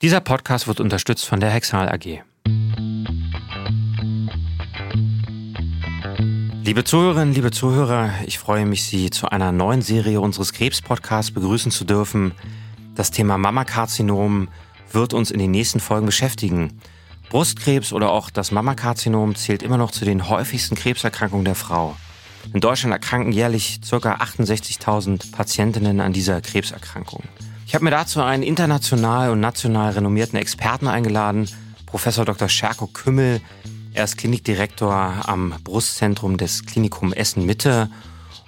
Dieser Podcast wird unterstützt von der Hexal AG. Liebe Zuhörerinnen, liebe Zuhörer, ich freue mich, Sie zu einer neuen Serie unseres Krebs-Podcasts begrüßen zu dürfen. Das Thema Mammakarzinom wird uns in den nächsten Folgen beschäftigen. Brustkrebs oder auch das Mammakarzinom zählt immer noch zu den häufigsten Krebserkrankungen der Frau. In Deutschland erkranken jährlich ca. 68.000 Patientinnen an dieser Krebserkrankung. Ich habe mir dazu einen international und national renommierten Experten eingeladen, Professor Dr. Scherko Kümmel. Er ist Klinikdirektor am Brustzentrum des Klinikum Essen Mitte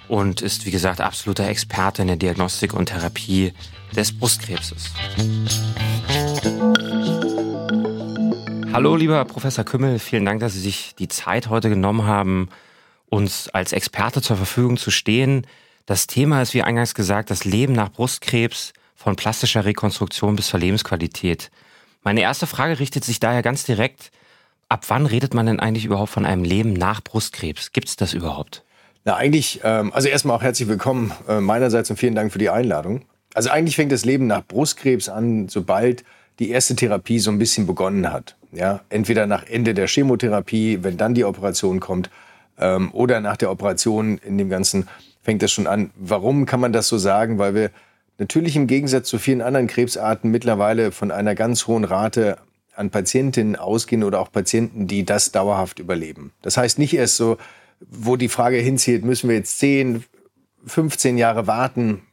und ist, wie gesagt, absoluter Experte in der Diagnostik und Therapie des Brustkrebses. Hallo, lieber Professor Kümmel, vielen Dank, dass Sie sich die Zeit heute genommen haben, uns als Experte zur Verfügung zu stehen. Das Thema ist, wie eingangs gesagt, das Leben nach Brustkrebs von plastischer Rekonstruktion bis zur Lebensqualität. Meine erste Frage richtet sich daher ganz direkt, ab wann redet man denn eigentlich überhaupt von einem Leben nach Brustkrebs? Gibt es das überhaupt? Na, eigentlich, ähm, also erstmal auch herzlich willkommen äh, meinerseits und vielen Dank für die Einladung. Also eigentlich fängt das Leben nach Brustkrebs an, sobald die erste Therapie so ein bisschen begonnen hat. Ja, entweder nach Ende der Chemotherapie, wenn dann die Operation kommt, ähm, oder nach der Operation in dem Ganzen fängt das schon an. Warum kann man das so sagen? Weil wir natürlich im Gegensatz zu vielen anderen Krebsarten mittlerweile von einer ganz hohen Rate an Patientinnen ausgehen oder auch Patienten, die das dauerhaft überleben. Das heißt nicht erst so, wo die Frage hinzieht, müssen wir jetzt 10, 15 Jahre warten?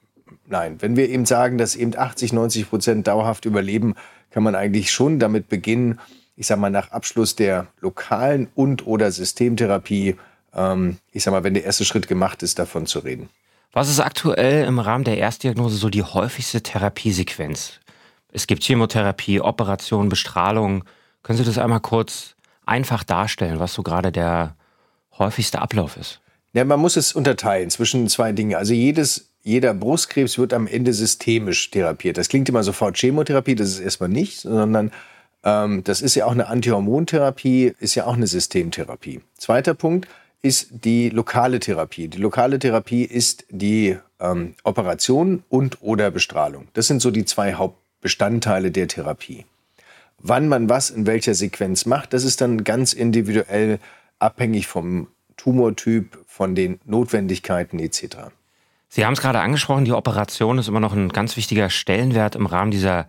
Nein, wenn wir eben sagen, dass eben 80, 90 Prozent dauerhaft überleben, kann man eigentlich schon damit beginnen, ich sage mal, nach Abschluss der lokalen und oder Systemtherapie, ähm, ich sage mal, wenn der erste Schritt gemacht ist, davon zu reden. Was ist aktuell im Rahmen der Erstdiagnose so die häufigste Therapiesequenz? Es gibt Chemotherapie, Operation, Bestrahlung. Können Sie das einmal kurz einfach darstellen, was so gerade der häufigste Ablauf ist? Ja, man muss es unterteilen zwischen zwei Dingen. Also jedes, jeder Brustkrebs wird am Ende systemisch therapiert. Das klingt immer sofort Chemotherapie, das ist erstmal nicht, sondern ähm, das ist ja auch eine Antihormontherapie, ist ja auch eine Systemtherapie. Zweiter Punkt, ist die lokale Therapie. Die lokale Therapie ist die ähm, Operation und oder Bestrahlung. Das sind so die zwei Hauptbestandteile der Therapie. Wann man was in welcher Sequenz macht, das ist dann ganz individuell abhängig vom Tumortyp, von den Notwendigkeiten etc. Sie haben es gerade angesprochen, die Operation ist immer noch ein ganz wichtiger Stellenwert im Rahmen dieser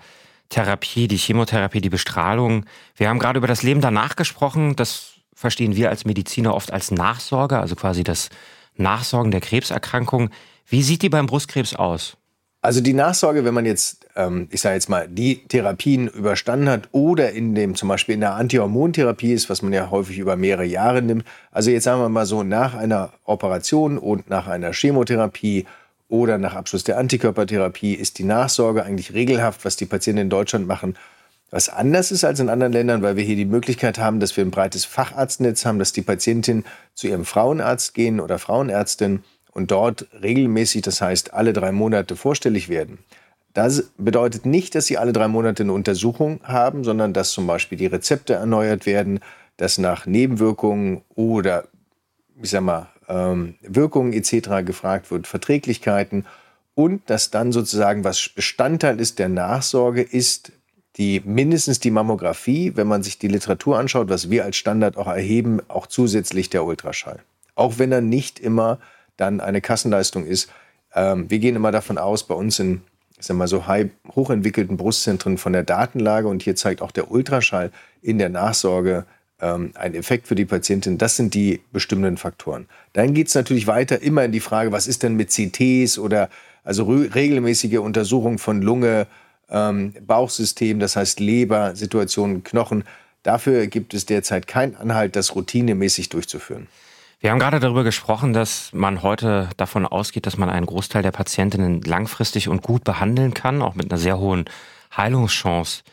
Therapie, die Chemotherapie, die Bestrahlung. Wir haben gerade über das Leben danach gesprochen. Das verstehen wir als Mediziner oft als Nachsorge, also quasi das Nachsorgen der Krebserkrankung. Wie sieht die beim Brustkrebs aus? Also die Nachsorge, wenn man jetzt, ähm, ich sage jetzt mal, die Therapien überstanden hat oder in dem zum Beispiel in der Antihormontherapie ist, was man ja häufig über mehrere Jahre nimmt. Also jetzt sagen wir mal so nach einer Operation und nach einer Chemotherapie oder nach Abschluss der Antikörpertherapie ist die Nachsorge eigentlich regelhaft, was die Patienten in Deutschland machen was anders ist als in anderen Ländern, weil wir hier die Möglichkeit haben, dass wir ein breites Facharztnetz haben, dass die Patientin zu ihrem Frauenarzt gehen oder Frauenärztin und dort regelmäßig, das heißt alle drei Monate vorstellig werden. Das bedeutet nicht, dass sie alle drei Monate eine Untersuchung haben, sondern dass zum Beispiel die Rezepte erneuert werden, dass nach Nebenwirkungen oder ich sag mal, ähm, Wirkungen etc. gefragt wird, Verträglichkeiten und dass dann sozusagen, was Bestandteil ist der Nachsorge, ist die mindestens die Mammographie, wenn man sich die Literatur anschaut, was wir als Standard auch erheben, auch zusätzlich der Ultraschall. Auch wenn er nicht immer dann eine Kassenleistung ist. Ähm, wir gehen immer davon aus, bei uns in ich sag mal so high, hochentwickelten Brustzentren von der Datenlage und hier zeigt auch der Ultraschall in der Nachsorge ähm, einen Effekt für die Patientin. Das sind die bestimmenden Faktoren. Dann geht es natürlich weiter immer in die Frage, was ist denn mit CTs oder also regelmäßige Untersuchung von Lunge, ähm, Bauchsystem, das heißt Leber, Situationen, Knochen. Dafür gibt es derzeit keinen Anhalt, das routinemäßig durchzuführen. Wir haben gerade darüber gesprochen, dass man heute davon ausgeht, dass man einen Großteil der Patientinnen langfristig und gut behandeln kann, auch mit einer sehr hohen Heilungschance.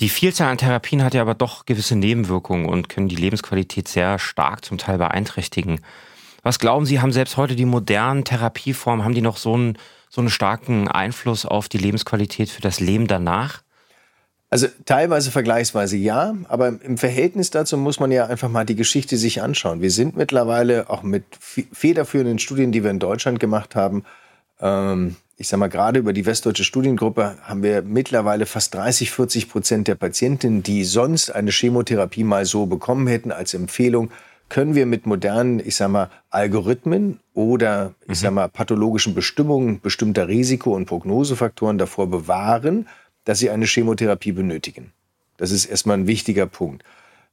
Die Vielzahl an Therapien hat ja aber doch gewisse Nebenwirkungen und können die Lebensqualität sehr stark zum Teil beeinträchtigen. Was glauben Sie, haben selbst heute die modernen Therapieformen, haben die noch so einen so einen starken Einfluss auf die Lebensqualität für das Leben danach? Also teilweise vergleichsweise ja, aber im Verhältnis dazu muss man ja einfach mal die Geschichte sich anschauen. Wir sind mittlerweile auch mit federführenden Studien, die wir in Deutschland gemacht haben, ähm, ich sage mal, gerade über die Westdeutsche Studiengruppe haben wir mittlerweile fast 30, 40 Prozent der Patientinnen, die sonst eine Chemotherapie mal so bekommen hätten als Empfehlung, können wir mit modernen, ich sage mal, Algorithmen oder, ich mhm. mal, pathologischen Bestimmungen bestimmter Risiko- und Prognosefaktoren davor bewahren, dass sie eine Chemotherapie benötigen. Das ist erstmal ein wichtiger Punkt.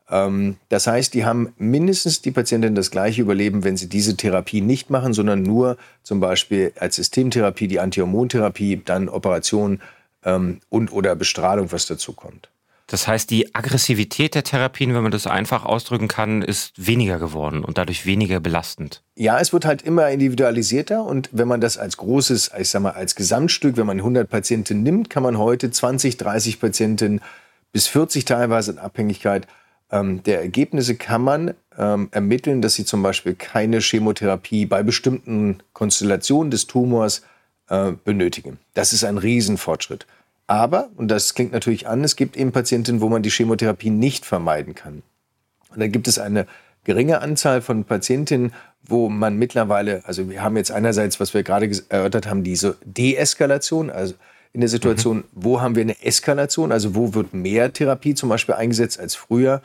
Ähm, das heißt, die haben mindestens die Patientin das gleiche Überleben, wenn sie diese Therapie nicht machen, sondern nur zum Beispiel als Systemtherapie, die Antihormontherapie, dann Operation ähm, und oder Bestrahlung, was dazu kommt. Das heißt, die Aggressivität der Therapien, wenn man das einfach ausdrücken kann, ist weniger geworden und dadurch weniger belastend. Ja, es wird halt immer individualisierter und wenn man das als großes, ich sag mal, als Gesamtstück, wenn man 100 Patienten nimmt, kann man heute 20, 30 Patienten bis 40 teilweise in Abhängigkeit ähm, der Ergebnisse kann man ähm, ermitteln, dass sie zum Beispiel keine Chemotherapie bei bestimmten Konstellationen des Tumors äh, benötigen. Das ist ein Riesenfortschritt. Aber, und das klingt natürlich an, es gibt eben Patienten, wo man die Chemotherapie nicht vermeiden kann. Und dann gibt es eine geringe Anzahl von Patientinnen, wo man mittlerweile, also wir haben jetzt einerseits, was wir gerade erörtert haben, diese Deeskalation, also in der Situation, mhm. wo haben wir eine Eskalation, also wo wird mehr Therapie zum Beispiel eingesetzt als früher.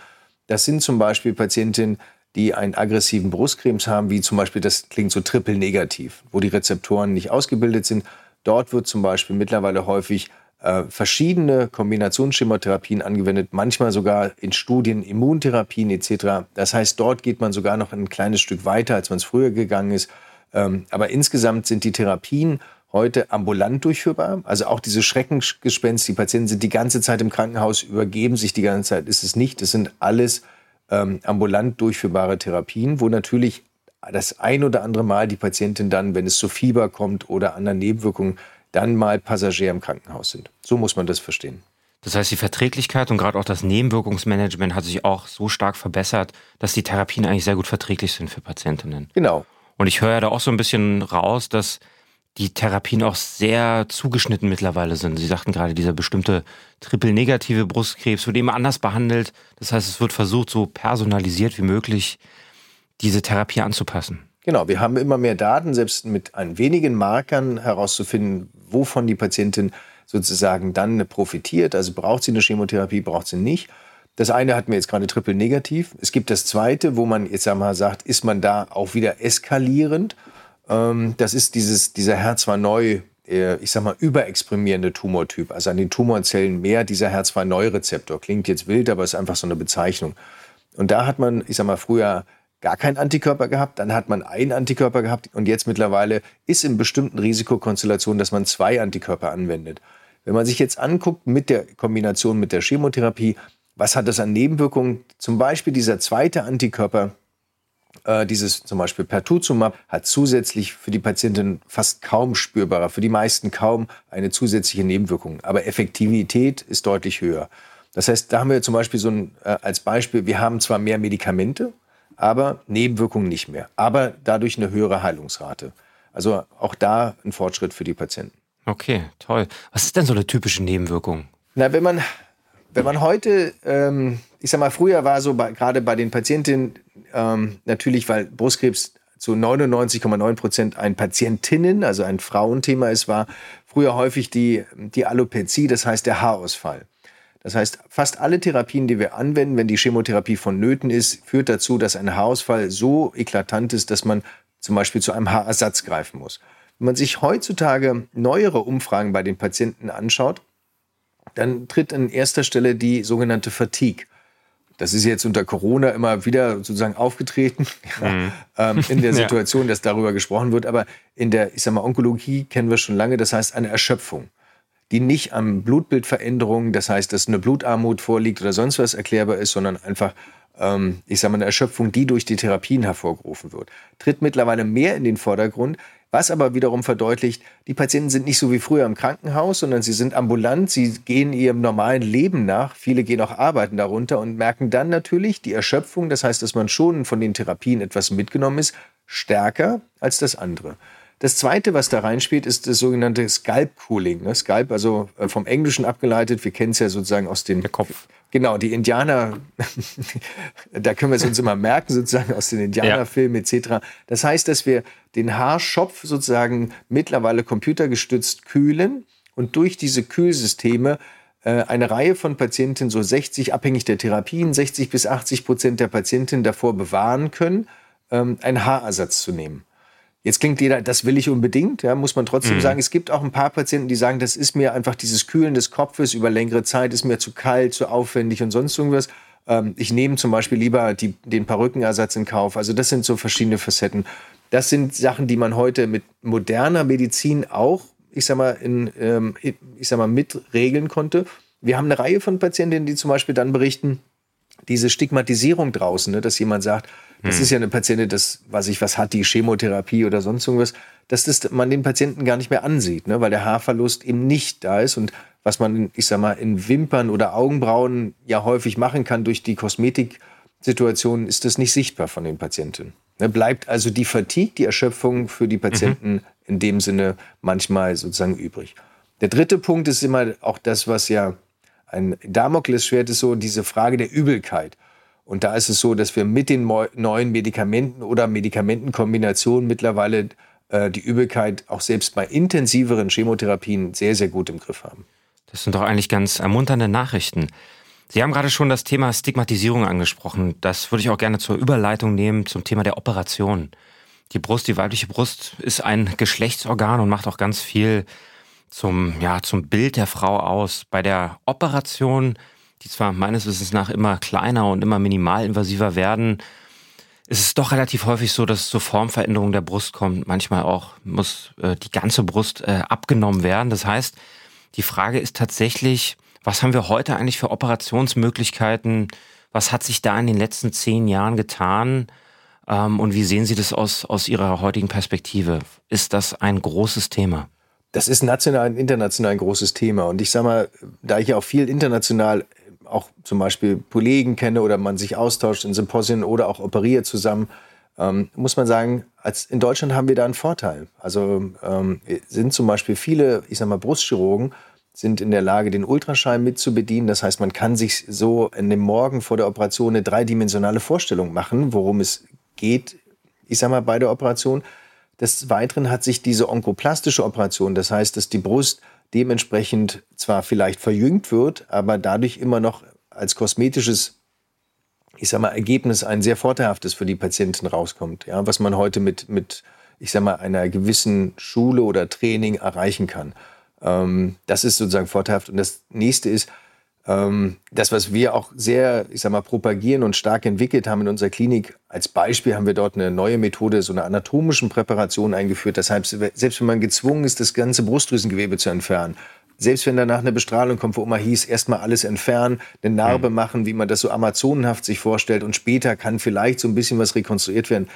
Das sind zum Beispiel Patientinnen, die einen aggressiven Brustkrebs haben, wie zum Beispiel, das klingt so triple negativ, wo die Rezeptoren nicht ausgebildet sind. Dort wird zum Beispiel mittlerweile häufig äh, verschiedene Kombinationschemotherapien angewendet, manchmal sogar in Studien Immuntherapien etc. Das heißt, dort geht man sogar noch ein kleines Stück weiter, als man es früher gegangen ist. Ähm, aber insgesamt sind die Therapien heute ambulant durchführbar. Also auch diese Schreckensgespenst, die Patienten sind die ganze Zeit im Krankenhaus, übergeben sich die ganze Zeit, ist es nicht. Das sind alles ähm, ambulant durchführbare Therapien, wo natürlich das ein oder andere Mal die Patientin dann, wenn es zu Fieber kommt oder anderen Nebenwirkungen, dann mal Passagier im Krankenhaus sind. So muss man das verstehen. Das heißt, die Verträglichkeit und gerade auch das Nebenwirkungsmanagement hat sich auch so stark verbessert, dass die Therapien eigentlich sehr gut verträglich sind für Patientinnen. Genau. Und ich höre ja da auch so ein bisschen raus, dass die Therapien auch sehr zugeschnitten mittlerweile sind. Sie sagten gerade, dieser bestimmte triple-negative Brustkrebs wird immer anders behandelt. Das heißt, es wird versucht, so personalisiert wie möglich diese Therapie anzupassen. Genau, wir haben immer mehr Daten, selbst mit ein wenigen Markern herauszufinden, wovon die Patientin sozusagen dann profitiert. Also braucht sie eine Chemotherapie, braucht sie nicht. Das eine hatten wir jetzt gerade triple negativ. Es gibt das zweite, wo man jetzt einmal sagt, ist man da auch wieder eskalierend ähm, das ist dieses, dieser HER2-Neu, äh, ich sag mal, überexprimierende Tumortyp. Also an den Tumorzellen mehr dieser HER2-Neu-Rezeptor. Klingt jetzt wild, aber ist einfach so eine Bezeichnung. Und da hat man, ich sag mal, früher gar keinen Antikörper gehabt, dann hat man einen Antikörper gehabt und jetzt mittlerweile ist in bestimmten Risikokonstellationen, dass man zwei Antikörper anwendet. Wenn man sich jetzt anguckt mit der Kombination mit der Chemotherapie, was hat das an Nebenwirkungen? Zum Beispiel dieser zweite Antikörper, äh, dieses zum Beispiel Pertuzumab hat zusätzlich für die Patientin fast kaum spürbarer, für die meisten kaum eine zusätzliche Nebenwirkung. Aber Effektivität ist deutlich höher. Das heißt, da haben wir zum Beispiel so ein, äh, als Beispiel, wir haben zwar mehr Medikamente, aber Nebenwirkungen nicht mehr. Aber dadurch eine höhere Heilungsrate. Also auch da ein Fortschritt für die Patienten. Okay, toll. Was ist denn so eine typische Nebenwirkung? Na, wenn man, wenn man heute, ähm, ich sag mal, früher war so bei, gerade bei den Patientinnen ähm, natürlich, weil Brustkrebs zu 99,9 Prozent ein Patientinnen, also ein Frauenthema ist, war früher häufig die, die Alopezie, das heißt der Haarausfall. Das heißt, fast alle Therapien, die wir anwenden, wenn die Chemotherapie vonnöten ist, führt dazu, dass ein Haarausfall so eklatant ist, dass man zum Beispiel zu einem Haarersatz greifen muss. Wenn man sich heutzutage neuere Umfragen bei den Patienten anschaut, dann tritt an erster Stelle die sogenannte Fatigue. Das ist jetzt unter Corona immer wieder sozusagen aufgetreten, mhm. ähm, in der Situation, ja. dass darüber gesprochen wird. Aber in der, ich sag mal, Onkologie kennen wir schon lange, das heißt eine Erschöpfung, die nicht an Blutbildveränderungen, das heißt, dass eine Blutarmut vorliegt oder sonst was erklärbar ist, sondern einfach, ähm, ich sag mal, eine Erschöpfung, die durch die Therapien hervorgerufen wird. Tritt mittlerweile mehr in den Vordergrund, was aber wiederum verdeutlicht, die Patienten sind nicht so wie früher im Krankenhaus, sondern sie sind ambulant, sie gehen ihrem normalen Leben nach. Viele gehen auch arbeiten darunter und merken dann natürlich die Erschöpfung, das heißt, dass man schon von den Therapien etwas mitgenommen ist, stärker als das andere. Das zweite, was da reinspielt, ist das sogenannte Scalp Cooling. Ne? Scalp, also äh, vom Englischen abgeleitet. Wir kennen es ja sozusagen aus dem Der Kopf. Genau, die Indianer, da können wir es uns immer merken, sozusagen aus den Indianerfilmen etc. Das heißt, dass wir den Haarschopf sozusagen mittlerweile computergestützt kühlen und durch diese Kühlsysteme äh, eine Reihe von Patienten, so 60, abhängig der Therapien, 60 bis 80 Prozent der Patienten davor bewahren können, ähm, einen Haarersatz zu nehmen. Jetzt klingt jeder, das will ich unbedingt, ja, muss man trotzdem mhm. sagen. Es gibt auch ein paar Patienten, die sagen, das ist mir einfach dieses Kühlen des Kopfes über längere Zeit, ist mir zu kalt, zu aufwendig und sonst irgendwas. Ähm, ich nehme zum Beispiel lieber die, den Perückenersatz in Kauf. Also das sind so verschiedene Facetten. Das sind Sachen, die man heute mit moderner Medizin auch, ich sag mal, in, ähm, ich sag mal, mitregeln konnte. Wir haben eine Reihe von Patientinnen, die zum Beispiel dann berichten, diese Stigmatisierung draußen, ne, dass jemand sagt, das hm. ist ja eine Patientin, das, was ich was hat, die Chemotherapie oder sonst irgendwas, dass das man den Patienten gar nicht mehr ansieht, ne, weil der Haarverlust eben nicht da ist und was man, ich sag mal, in Wimpern oder Augenbrauen ja häufig machen kann durch die Kosmetiksituation, ist das nicht sichtbar von den Patienten. Ne, bleibt also die Fatigue, die Erschöpfung für die Patienten mhm. in dem Sinne manchmal sozusagen übrig. Der dritte Punkt ist immer auch das, was ja ein Damoklesschwert ist, so diese Frage der Übelkeit. Und da ist es so, dass wir mit den neuen Medikamenten oder Medikamentenkombinationen mittlerweile äh, die Übelkeit auch selbst bei intensiveren Chemotherapien sehr, sehr gut im Griff haben. Das sind doch eigentlich ganz ermunternde Nachrichten. Sie haben gerade schon das Thema Stigmatisierung angesprochen. Das würde ich auch gerne zur Überleitung nehmen zum Thema der Operation. Die Brust, die weibliche Brust ist ein Geschlechtsorgan und macht auch ganz viel zum, ja, zum Bild der Frau aus. Bei der Operation die zwar meines Wissens nach immer kleiner und immer minimalinvasiver werden, ist es doch relativ häufig so, dass es zur Formveränderung der Brust kommt. Manchmal auch muss äh, die ganze Brust äh, abgenommen werden. Das heißt, die Frage ist tatsächlich, was haben wir heute eigentlich für Operationsmöglichkeiten? Was hat sich da in den letzten zehn Jahren getan? Ähm, und wie sehen Sie das aus, aus Ihrer heutigen Perspektive? Ist das ein großes Thema? Das ist national und international ein großes Thema. Und ich sage mal, da ich ja auch viel international auch zum Beispiel Kollegen kenne oder man sich austauscht in Symposien oder auch operiert zusammen, ähm, muss man sagen, als in Deutschland haben wir da einen Vorteil. Also ähm, sind zum Beispiel viele, ich sag mal, Brustchirurgen sind in der Lage, den Ultraschall mit zu bedienen. Das heißt, man kann sich so in dem Morgen vor der Operation eine dreidimensionale Vorstellung machen, worum es geht, ich sag mal, bei der Operation. Des Weiteren hat sich diese onkoplastische Operation, das heißt, dass die Brust dementsprechend zwar vielleicht verjüngt wird, aber dadurch immer noch als kosmetisches, ich sag mal, Ergebnis ein sehr vorteilhaftes für die Patienten rauskommt. Ja, was man heute mit, mit, ich sag mal, einer gewissen Schule oder Training erreichen kann. Ähm, das ist sozusagen vorteilhaft. Und das nächste ist, das, was wir auch sehr, ich sag mal, propagieren und stark entwickelt haben in unserer Klinik, als Beispiel haben wir dort eine neue Methode, so eine anatomischen Präparation eingeführt. Das heißt, selbst wenn man gezwungen ist, das ganze Brustdrüsengewebe zu entfernen, selbst wenn danach eine Bestrahlung kommt, wo immer hieß, erstmal alles entfernen, eine Narbe mhm. machen, wie man das so amazonenhaft sich vorstellt und später kann vielleicht so ein bisschen was rekonstruiert werden.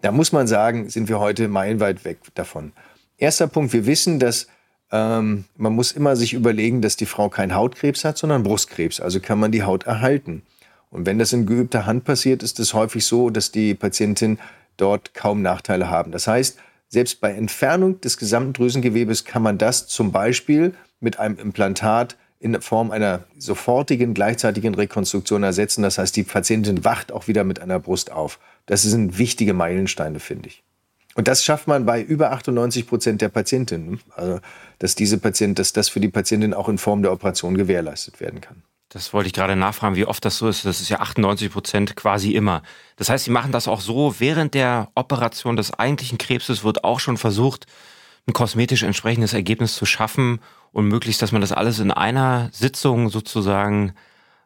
Da muss man sagen, sind wir heute meilenweit weg davon. Erster Punkt, wir wissen, dass ähm, man muss immer sich überlegen, dass die Frau keinen Hautkrebs hat, sondern Brustkrebs. Also kann man die Haut erhalten. Und wenn das in geübter Hand passiert, ist es häufig so, dass die Patientinnen dort kaum Nachteile haben. Das heißt, selbst bei Entfernung des gesamten Drüsengewebes kann man das zum Beispiel mit einem Implantat in Form einer sofortigen, gleichzeitigen Rekonstruktion ersetzen. Das heißt, die Patientin wacht auch wieder mit einer Brust auf. Das sind wichtige Meilensteine, finde ich. Und das schafft man bei über 98 Prozent der Patientinnen. Also, dass diese Patient, dass das für die Patientin auch in Form der Operation gewährleistet werden kann. Das wollte ich gerade nachfragen, wie oft das so ist. Das ist ja 98 Prozent quasi immer. Das heißt, Sie machen das auch so, während der Operation des eigentlichen Krebses wird auch schon versucht, ein kosmetisch entsprechendes Ergebnis zu schaffen und möglichst, dass man das alles in einer Sitzung sozusagen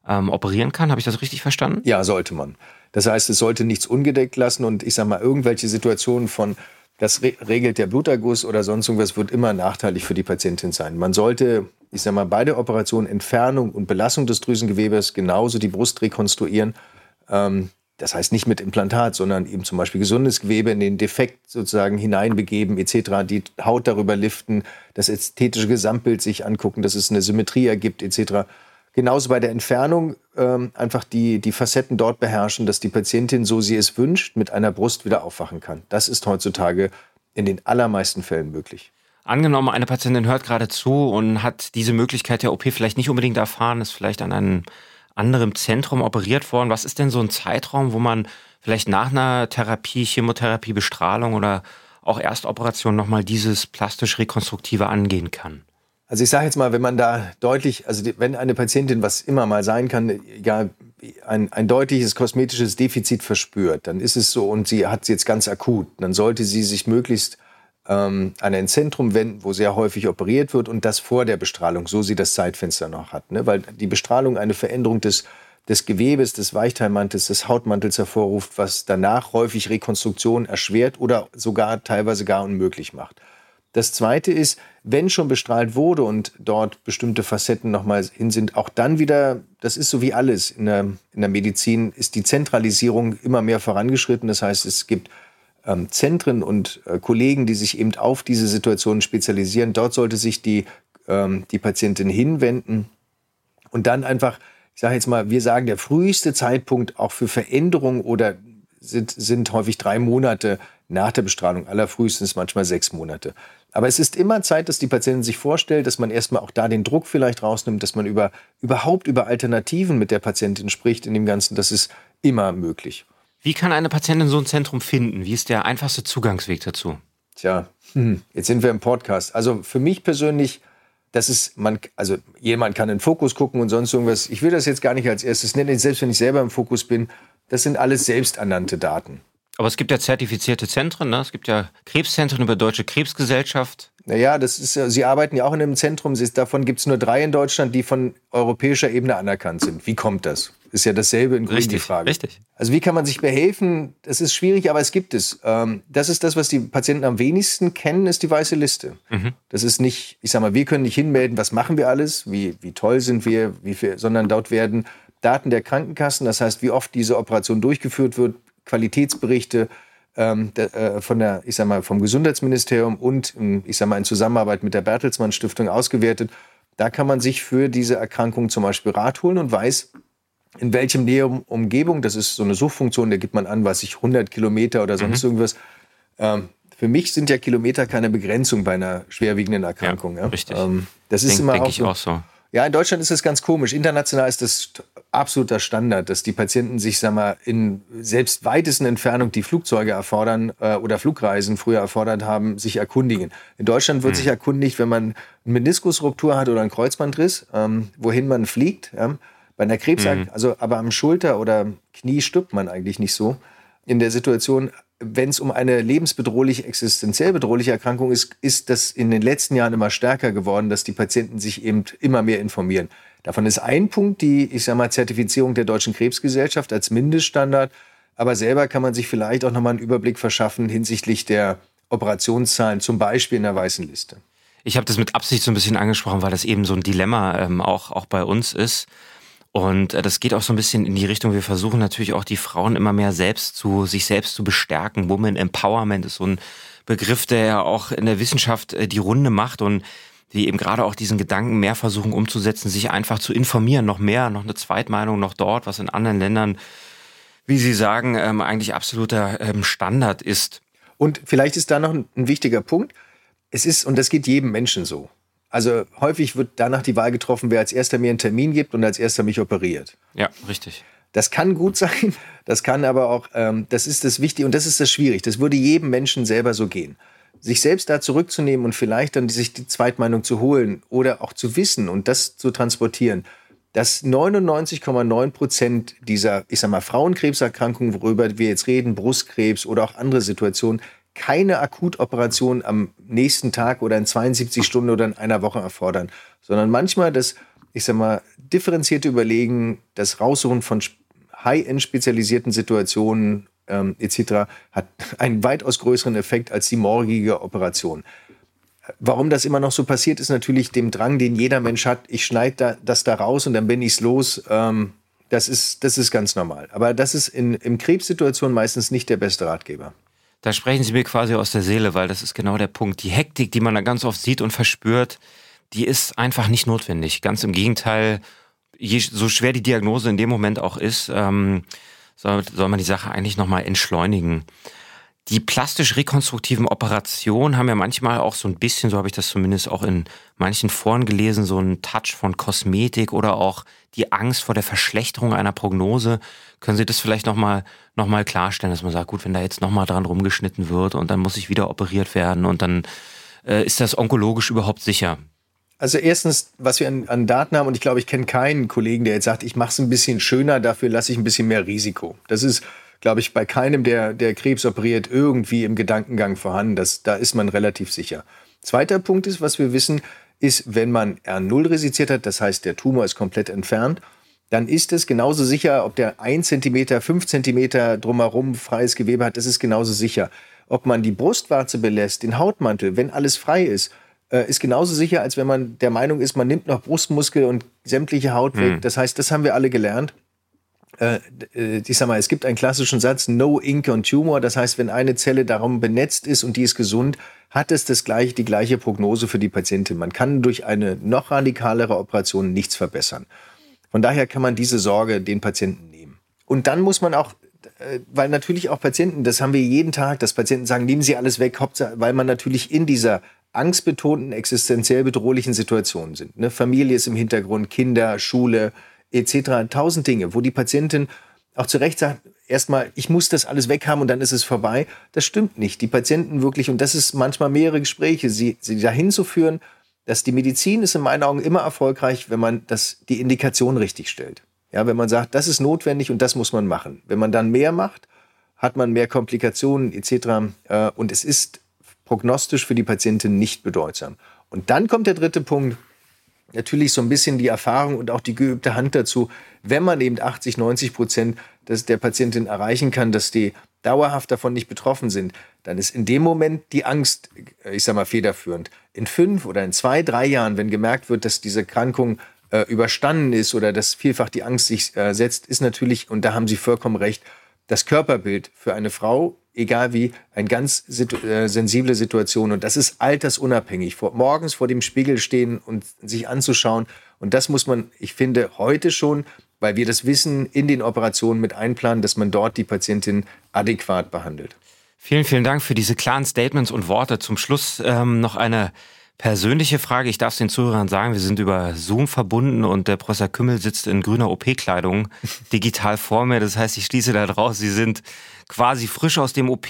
ähm, operieren kann. Habe ich das richtig verstanden? Ja, sollte man. Das heißt, es sollte nichts ungedeckt lassen und ich sage mal, irgendwelche Situationen von, das regelt der Bluterguss oder sonst irgendwas, wird immer nachteilig für die Patientin sein. Man sollte, ich sage mal, bei der Operation Entfernung und Belastung des Drüsengewebes genauso die Brust rekonstruieren. Ähm, das heißt nicht mit Implantat, sondern eben zum Beispiel gesundes Gewebe in den Defekt sozusagen hineinbegeben etc., die Haut darüber liften, das ästhetische Gesamtbild sich angucken, dass es eine Symmetrie ergibt etc. Genauso bei der Entfernung ähm, einfach die, die Facetten dort beherrschen, dass die Patientin, so sie es wünscht, mit einer Brust wieder aufwachen kann. Das ist heutzutage in den allermeisten Fällen möglich. Angenommen, eine Patientin hört gerade zu und hat diese Möglichkeit der OP vielleicht nicht unbedingt erfahren, ist vielleicht an einem anderen Zentrum operiert worden. Was ist denn so ein Zeitraum, wo man vielleicht nach einer Therapie, Chemotherapie, Bestrahlung oder auch Erstoperation nochmal dieses plastisch-rekonstruktive angehen kann? Also ich sage jetzt mal, wenn man da deutlich, also wenn eine Patientin, was immer mal sein kann, egal, ein, ein deutliches kosmetisches Defizit verspürt, dann ist es so und sie hat es jetzt ganz akut, dann sollte sie sich möglichst ähm, an ein Zentrum wenden, wo sehr häufig operiert wird und das vor der Bestrahlung, so sie das Zeitfenster noch hat. Ne? Weil die Bestrahlung eine Veränderung des, des Gewebes, des Weichteilmantels, des Hautmantels hervorruft, was danach häufig Rekonstruktion erschwert oder sogar teilweise gar unmöglich macht. Das Zweite ist, wenn schon bestrahlt wurde und dort bestimmte Facetten nochmal hin sind, auch dann wieder, das ist so wie alles in der, in der Medizin, ist die Zentralisierung immer mehr vorangeschritten. Das heißt, es gibt ähm, Zentren und äh, Kollegen, die sich eben auf diese Situationen spezialisieren. Dort sollte sich die, ähm, die Patientin hinwenden und dann einfach, ich sage jetzt mal, wir sagen, der früheste Zeitpunkt auch für Veränderungen oder sind, sind häufig drei Monate nach der Bestrahlung, allerfrühestens manchmal sechs Monate. Aber es ist immer Zeit, dass die Patientin sich vorstellt, dass man erstmal auch da den Druck vielleicht rausnimmt, dass man über, überhaupt über Alternativen mit der Patientin spricht in dem Ganzen. Das ist immer möglich. Wie kann eine Patientin so ein Zentrum finden? Wie ist der einfachste Zugangsweg dazu? Tja, hm, jetzt sind wir im Podcast. Also für mich persönlich, das ist, man, also jemand kann in Fokus gucken und sonst irgendwas. Ich will das jetzt gar nicht als erstes nennen, selbst wenn ich selber im Fokus bin. Das sind alles selbsternannte Daten. Aber es gibt ja zertifizierte Zentren, ne? Es gibt ja Krebszentren über Deutsche Krebsgesellschaft. Naja, das ist, Sie arbeiten ja auch in einem Zentrum. Davon gibt es nur drei in Deutschland, die von europäischer Ebene anerkannt sind. Wie kommt das? Ist ja dasselbe in Grün die Frage. Richtig. Also wie kann man sich behelfen? Das ist schwierig, aber es gibt es. Ähm, das ist das, was die Patienten am wenigsten kennen, ist die weiße Liste. Mhm. Das ist nicht, ich sag mal, wir können nicht hinmelden, was machen wir alles, wie, wie toll sind wir, wie viel, sondern dort werden Daten der Krankenkassen, das heißt, wie oft diese Operation durchgeführt wird, Qualitätsberichte ähm, äh, von der, ich sag mal, vom Gesundheitsministerium und, ähm, ich sag mal, in Zusammenarbeit mit der Bertelsmann Stiftung ausgewertet. Da kann man sich für diese Erkrankung zum Beispiel Rat holen und weiß, in welchem näheren Umgebung, das ist so eine Suchfunktion, da gibt man an, was ich 100 Kilometer oder sonst mhm. irgendwas. Ähm, für mich sind ja Kilometer keine Begrenzung bei einer schwerwiegenden Erkrankung. Ja, ja. Richtig. Ähm, das ist denk, immer denk auch, ich auch so. Ja, in Deutschland ist es ganz komisch. International ist das absoluter Standard, dass die Patienten sich, sag mal, in selbst weitesten Entfernung, die Flugzeuge erfordern äh, oder Flugreisen früher erfordert haben, sich erkundigen. In Deutschland wird hm. sich erkundigt, wenn man eine Meniskusruptur hat oder einen Kreuzbandriss, ähm, wohin man fliegt. Ja? Bei einer Krebs, hm. also aber am Schulter oder Knie stirbt man eigentlich nicht so. In der Situation wenn es um eine lebensbedrohliche, existenziell bedrohliche Erkrankung ist, ist das in den letzten Jahren immer stärker geworden, dass die Patienten sich eben immer mehr informieren. Davon ist ein Punkt die, ich sag mal, Zertifizierung der Deutschen Krebsgesellschaft als Mindeststandard. Aber selber kann man sich vielleicht auch nochmal einen Überblick verschaffen hinsichtlich der Operationszahlen, zum Beispiel in der weißen Liste. Ich habe das mit Absicht so ein bisschen angesprochen, weil das eben so ein Dilemma ähm, auch, auch bei uns ist. Und äh, das geht auch so ein bisschen in die Richtung, wir versuchen natürlich auch die Frauen immer mehr selbst zu, sich selbst zu bestärken. Woman Empowerment ist so ein Begriff, der ja auch in der Wissenschaft äh, die Runde macht und die eben gerade auch diesen Gedanken mehr versuchen umzusetzen, sich einfach zu informieren, noch mehr, noch eine Zweitmeinung noch dort, was in anderen Ländern, wie Sie sagen, ähm, eigentlich absoluter ähm, Standard ist. Und vielleicht ist da noch ein, ein wichtiger Punkt. Es ist, und das geht jedem Menschen so. Also häufig wird danach die Wahl getroffen, wer als erster mir einen Termin gibt und als erster mich operiert. Ja, richtig. Das kann gut sein, das kann aber auch, ähm, das ist das Wichtige und das ist das Schwierig. Das würde jedem Menschen selber so gehen. Sich selbst da zurückzunehmen und vielleicht dann sich die Zweitmeinung zu holen oder auch zu wissen und das zu transportieren, dass 99,9 Prozent dieser, ich sag mal, Frauenkrebserkrankungen, worüber wir jetzt reden, Brustkrebs oder auch andere Situationen, keine Akutoperation am nächsten Tag oder in 72 Stunden oder in einer Woche erfordern, sondern manchmal das, ich sag mal, differenzierte Überlegen, das Raussuchen von high-end spezialisierten Situationen ähm, etc. hat einen weitaus größeren Effekt als die morgige Operation. Warum das immer noch so passiert, ist natürlich dem Drang, den jeder Mensch hat. Ich schneide da, das da raus und dann bin ich's los. Ähm, das ist, das ist ganz normal. Aber das ist in, in Krebssituationen meistens nicht der beste Ratgeber. Da sprechen Sie mir quasi aus der Seele, weil das ist genau der Punkt. Die Hektik, die man da ganz oft sieht und verspürt, die ist einfach nicht notwendig. Ganz im Gegenteil, je, so schwer die Diagnose in dem Moment auch ist, ähm, soll, soll man die Sache eigentlich nochmal entschleunigen. Die plastisch-rekonstruktiven Operationen haben ja manchmal auch so ein bisschen, so habe ich das zumindest auch in manchen Foren gelesen, so einen Touch von Kosmetik oder auch die Angst vor der Verschlechterung einer Prognose. Können Sie das vielleicht nochmal noch mal klarstellen, dass man sagt, gut, wenn da jetzt nochmal dran rumgeschnitten wird und dann muss ich wieder operiert werden und dann äh, ist das onkologisch überhaupt sicher? Also erstens, was wir an, an Daten haben, und ich glaube, ich kenne keinen Kollegen, der jetzt sagt, ich mache es ein bisschen schöner, dafür lasse ich ein bisschen mehr Risiko. Das ist glaube ich, bei keinem, der, der Krebs operiert, irgendwie im Gedankengang vorhanden. Das, da ist man relativ sicher. Zweiter Punkt ist, was wir wissen, ist, wenn man R0 resiziert hat, das heißt, der Tumor ist komplett entfernt, dann ist es genauso sicher, ob der 1 cm, 5 cm drumherum freies Gewebe hat, das ist genauso sicher. Ob man die Brustwarze belässt, den Hautmantel, wenn alles frei ist, äh, ist genauso sicher, als wenn man der Meinung ist, man nimmt noch Brustmuskel und sämtliche Haut weg. Hm. Das heißt, das haben wir alle gelernt äh, äh, ich sag mal, es gibt einen klassischen Satz, no ink on tumor. Das heißt, wenn eine Zelle darum benetzt ist und die ist gesund, hat es das gleiche, die gleiche Prognose für die Patientin. Man kann durch eine noch radikalere Operation nichts verbessern. Von daher kann man diese Sorge den Patienten nehmen. Und dann muss man auch, äh, weil natürlich auch Patienten, das haben wir jeden Tag, dass Patienten sagen, nehmen Sie alles weg, weil man natürlich in dieser angstbetonten, existenziell bedrohlichen Situation sind. Ne? Familie ist im Hintergrund, Kinder, Schule, etc. Tausend Dinge, wo die Patientin auch zu Recht sagt, erstmal, ich muss das alles weghaben und dann ist es vorbei. Das stimmt nicht. Die Patienten wirklich, und das ist manchmal mehrere Gespräche, sie, sie dahin zu führen, dass die Medizin ist in meinen Augen immer erfolgreich, wenn man das, die Indikation richtig stellt. Ja, wenn man sagt, das ist notwendig und das muss man machen. Wenn man dann mehr macht, hat man mehr Komplikationen etc. Äh, und es ist prognostisch für die Patientin nicht bedeutsam. Und dann kommt der dritte Punkt, natürlich so ein bisschen die Erfahrung und auch die geübte Hand dazu, wenn man eben 80, 90 Prozent des, der Patientin erreichen kann, dass die dauerhaft davon nicht betroffen sind, dann ist in dem Moment die Angst, äh, ich sag mal, federführend. In fünf oder in zwei, drei Jahren, wenn gemerkt wird, dass diese Krankung äh, überstanden ist oder dass vielfach die Angst sich äh, setzt, ist natürlich, und da haben Sie vollkommen recht, das Körperbild für eine Frau egal wie, eine ganz situ äh, sensible Situation. Und das ist altersunabhängig. Vor, morgens vor dem Spiegel stehen und sich anzuschauen. Und das muss man, ich finde, heute schon, weil wir das Wissen in den Operationen mit einplanen, dass man dort die Patientin adäquat behandelt. Vielen, vielen Dank für diese klaren Statements und Worte. Zum Schluss ähm, noch eine persönliche Frage. Ich darf es den Zuhörern sagen, wir sind über Zoom verbunden und der Professor Kümmel sitzt in grüner OP-Kleidung digital vor mir. Das heißt, ich schließe da draus, Sie sind quasi frisch aus dem OP.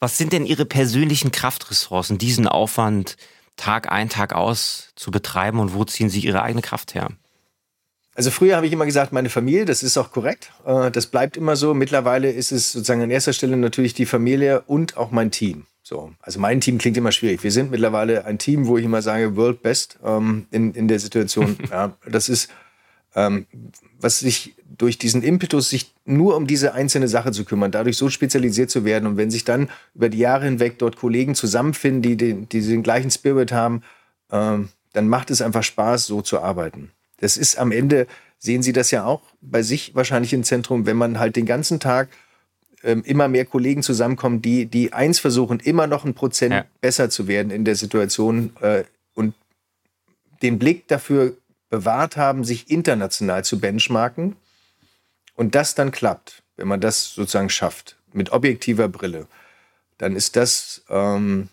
Was sind denn Ihre persönlichen Kraftressourcen, diesen Aufwand Tag ein, Tag aus zu betreiben und wo ziehen Sie Ihre eigene Kraft her? Also früher habe ich immer gesagt, meine Familie, das ist auch korrekt. Äh, das bleibt immer so. Mittlerweile ist es sozusagen an erster Stelle natürlich die Familie und auch mein Team. So, also mein Team klingt immer schwierig. Wir sind mittlerweile ein Team, wo ich immer sage, World Best ähm, in, in der Situation. ja, das ist, ähm, was sich durch diesen Impetus, sich nur um diese einzelne Sache zu kümmern, dadurch so spezialisiert zu werden. Und wenn sich dann über die Jahre hinweg dort Kollegen zusammenfinden, die den, die den gleichen Spirit haben, ähm, dann macht es einfach Spaß, so zu arbeiten. Das ist am Ende, sehen Sie das ja auch bei sich wahrscheinlich im Zentrum, wenn man halt den ganzen Tag ähm, immer mehr Kollegen zusammenkommen, die, die eins versuchen, immer noch ein Prozent ja. besser zu werden in der Situation äh, und den Blick dafür bewahrt haben, sich international zu benchmarken und das dann klappt, wenn man das sozusagen schafft, mit objektiver Brille, dann ist das, ähm,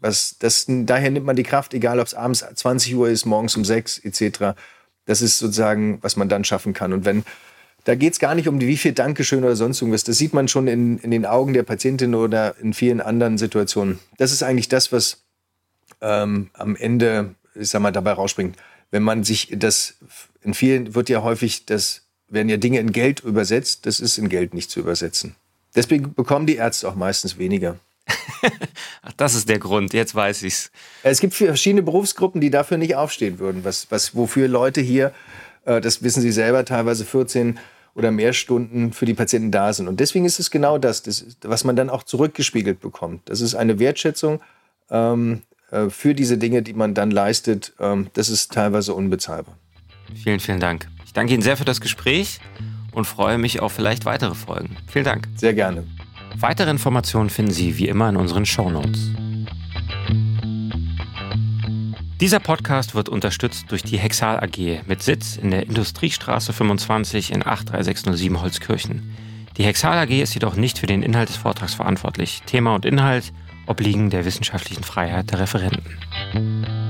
was, das, daher nimmt man die Kraft, egal ob es abends 20 Uhr ist, morgens um 6 etc. Das ist sozusagen, was man dann schaffen kann. Und wenn, da geht es gar nicht um wie viel Dankeschön oder sonst irgendwas. Das sieht man schon in, in den Augen der Patientin oder in vielen anderen Situationen. Das ist eigentlich das, was ähm, am Ende, ich sag mal, dabei rausspringt. Wenn man sich das, in vielen wird ja häufig das werden ja Dinge in Geld übersetzt. Das ist in Geld nicht zu übersetzen. Deswegen bekommen die Ärzte auch meistens weniger. Ach, das ist der Grund, jetzt weiß ich's. Es gibt verschiedene Berufsgruppen, die dafür nicht aufstehen würden, was, was, wofür Leute hier, äh, das wissen sie selber, teilweise 14 oder mehr Stunden für die Patienten da sind. Und deswegen ist es genau das, das was man dann auch zurückgespiegelt bekommt. Das ist eine Wertschätzung ähm, äh, für diese Dinge, die man dann leistet. Ähm, das ist teilweise unbezahlbar. Vielen, vielen Dank. Ich danke Ihnen sehr für das Gespräch und freue mich auf vielleicht weitere Folgen. Vielen Dank. Sehr gerne. Weitere Informationen finden Sie wie immer in unseren Show Notes. Dieser Podcast wird unterstützt durch die Hexal AG mit Sitz in der Industriestraße 25 in 83607 Holzkirchen. Die Hexal AG ist jedoch nicht für den Inhalt des Vortrags verantwortlich. Thema und Inhalt obliegen der wissenschaftlichen Freiheit der Referenten.